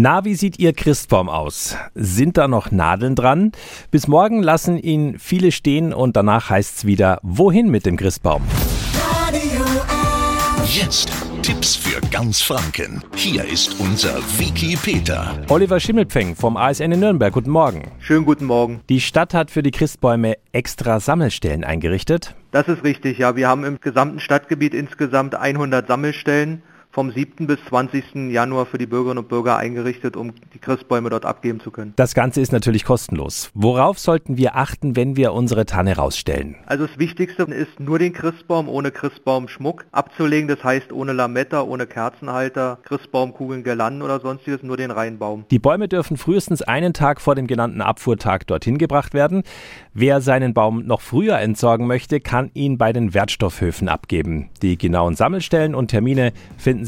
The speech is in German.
Na, wie sieht Ihr Christbaum aus? Sind da noch Nadeln dran? Bis morgen lassen ihn viele stehen und danach heißt's wieder, wohin mit dem Christbaum? Jetzt Tipps für ganz Franken. Hier ist unser Wiki Peter. Oliver Schimmelpfeng vom ASN in Nürnberg, guten Morgen. Schönen guten Morgen. Die Stadt hat für die Christbäume extra Sammelstellen eingerichtet. Das ist richtig, ja. Wir haben im gesamten Stadtgebiet insgesamt 100 Sammelstellen vom 7. bis 20. Januar für die Bürgerinnen und Bürger eingerichtet, um die Christbäume dort abgeben zu können. Das Ganze ist natürlich kostenlos. Worauf sollten wir achten, wenn wir unsere Tanne rausstellen? Also das Wichtigste ist nur den Christbaum ohne Christbaumschmuck abzulegen. Das heißt ohne Lametta, ohne Kerzenhalter, Christbaumkugeln, Girlanden oder sonstiges, nur den reinen Baum. Die Bäume dürfen frühestens einen Tag vor dem genannten Abfuhrtag dorthin gebracht werden. Wer seinen Baum noch früher entsorgen möchte, kann ihn bei den Wertstoffhöfen abgeben. Die genauen Sammelstellen und Termine finden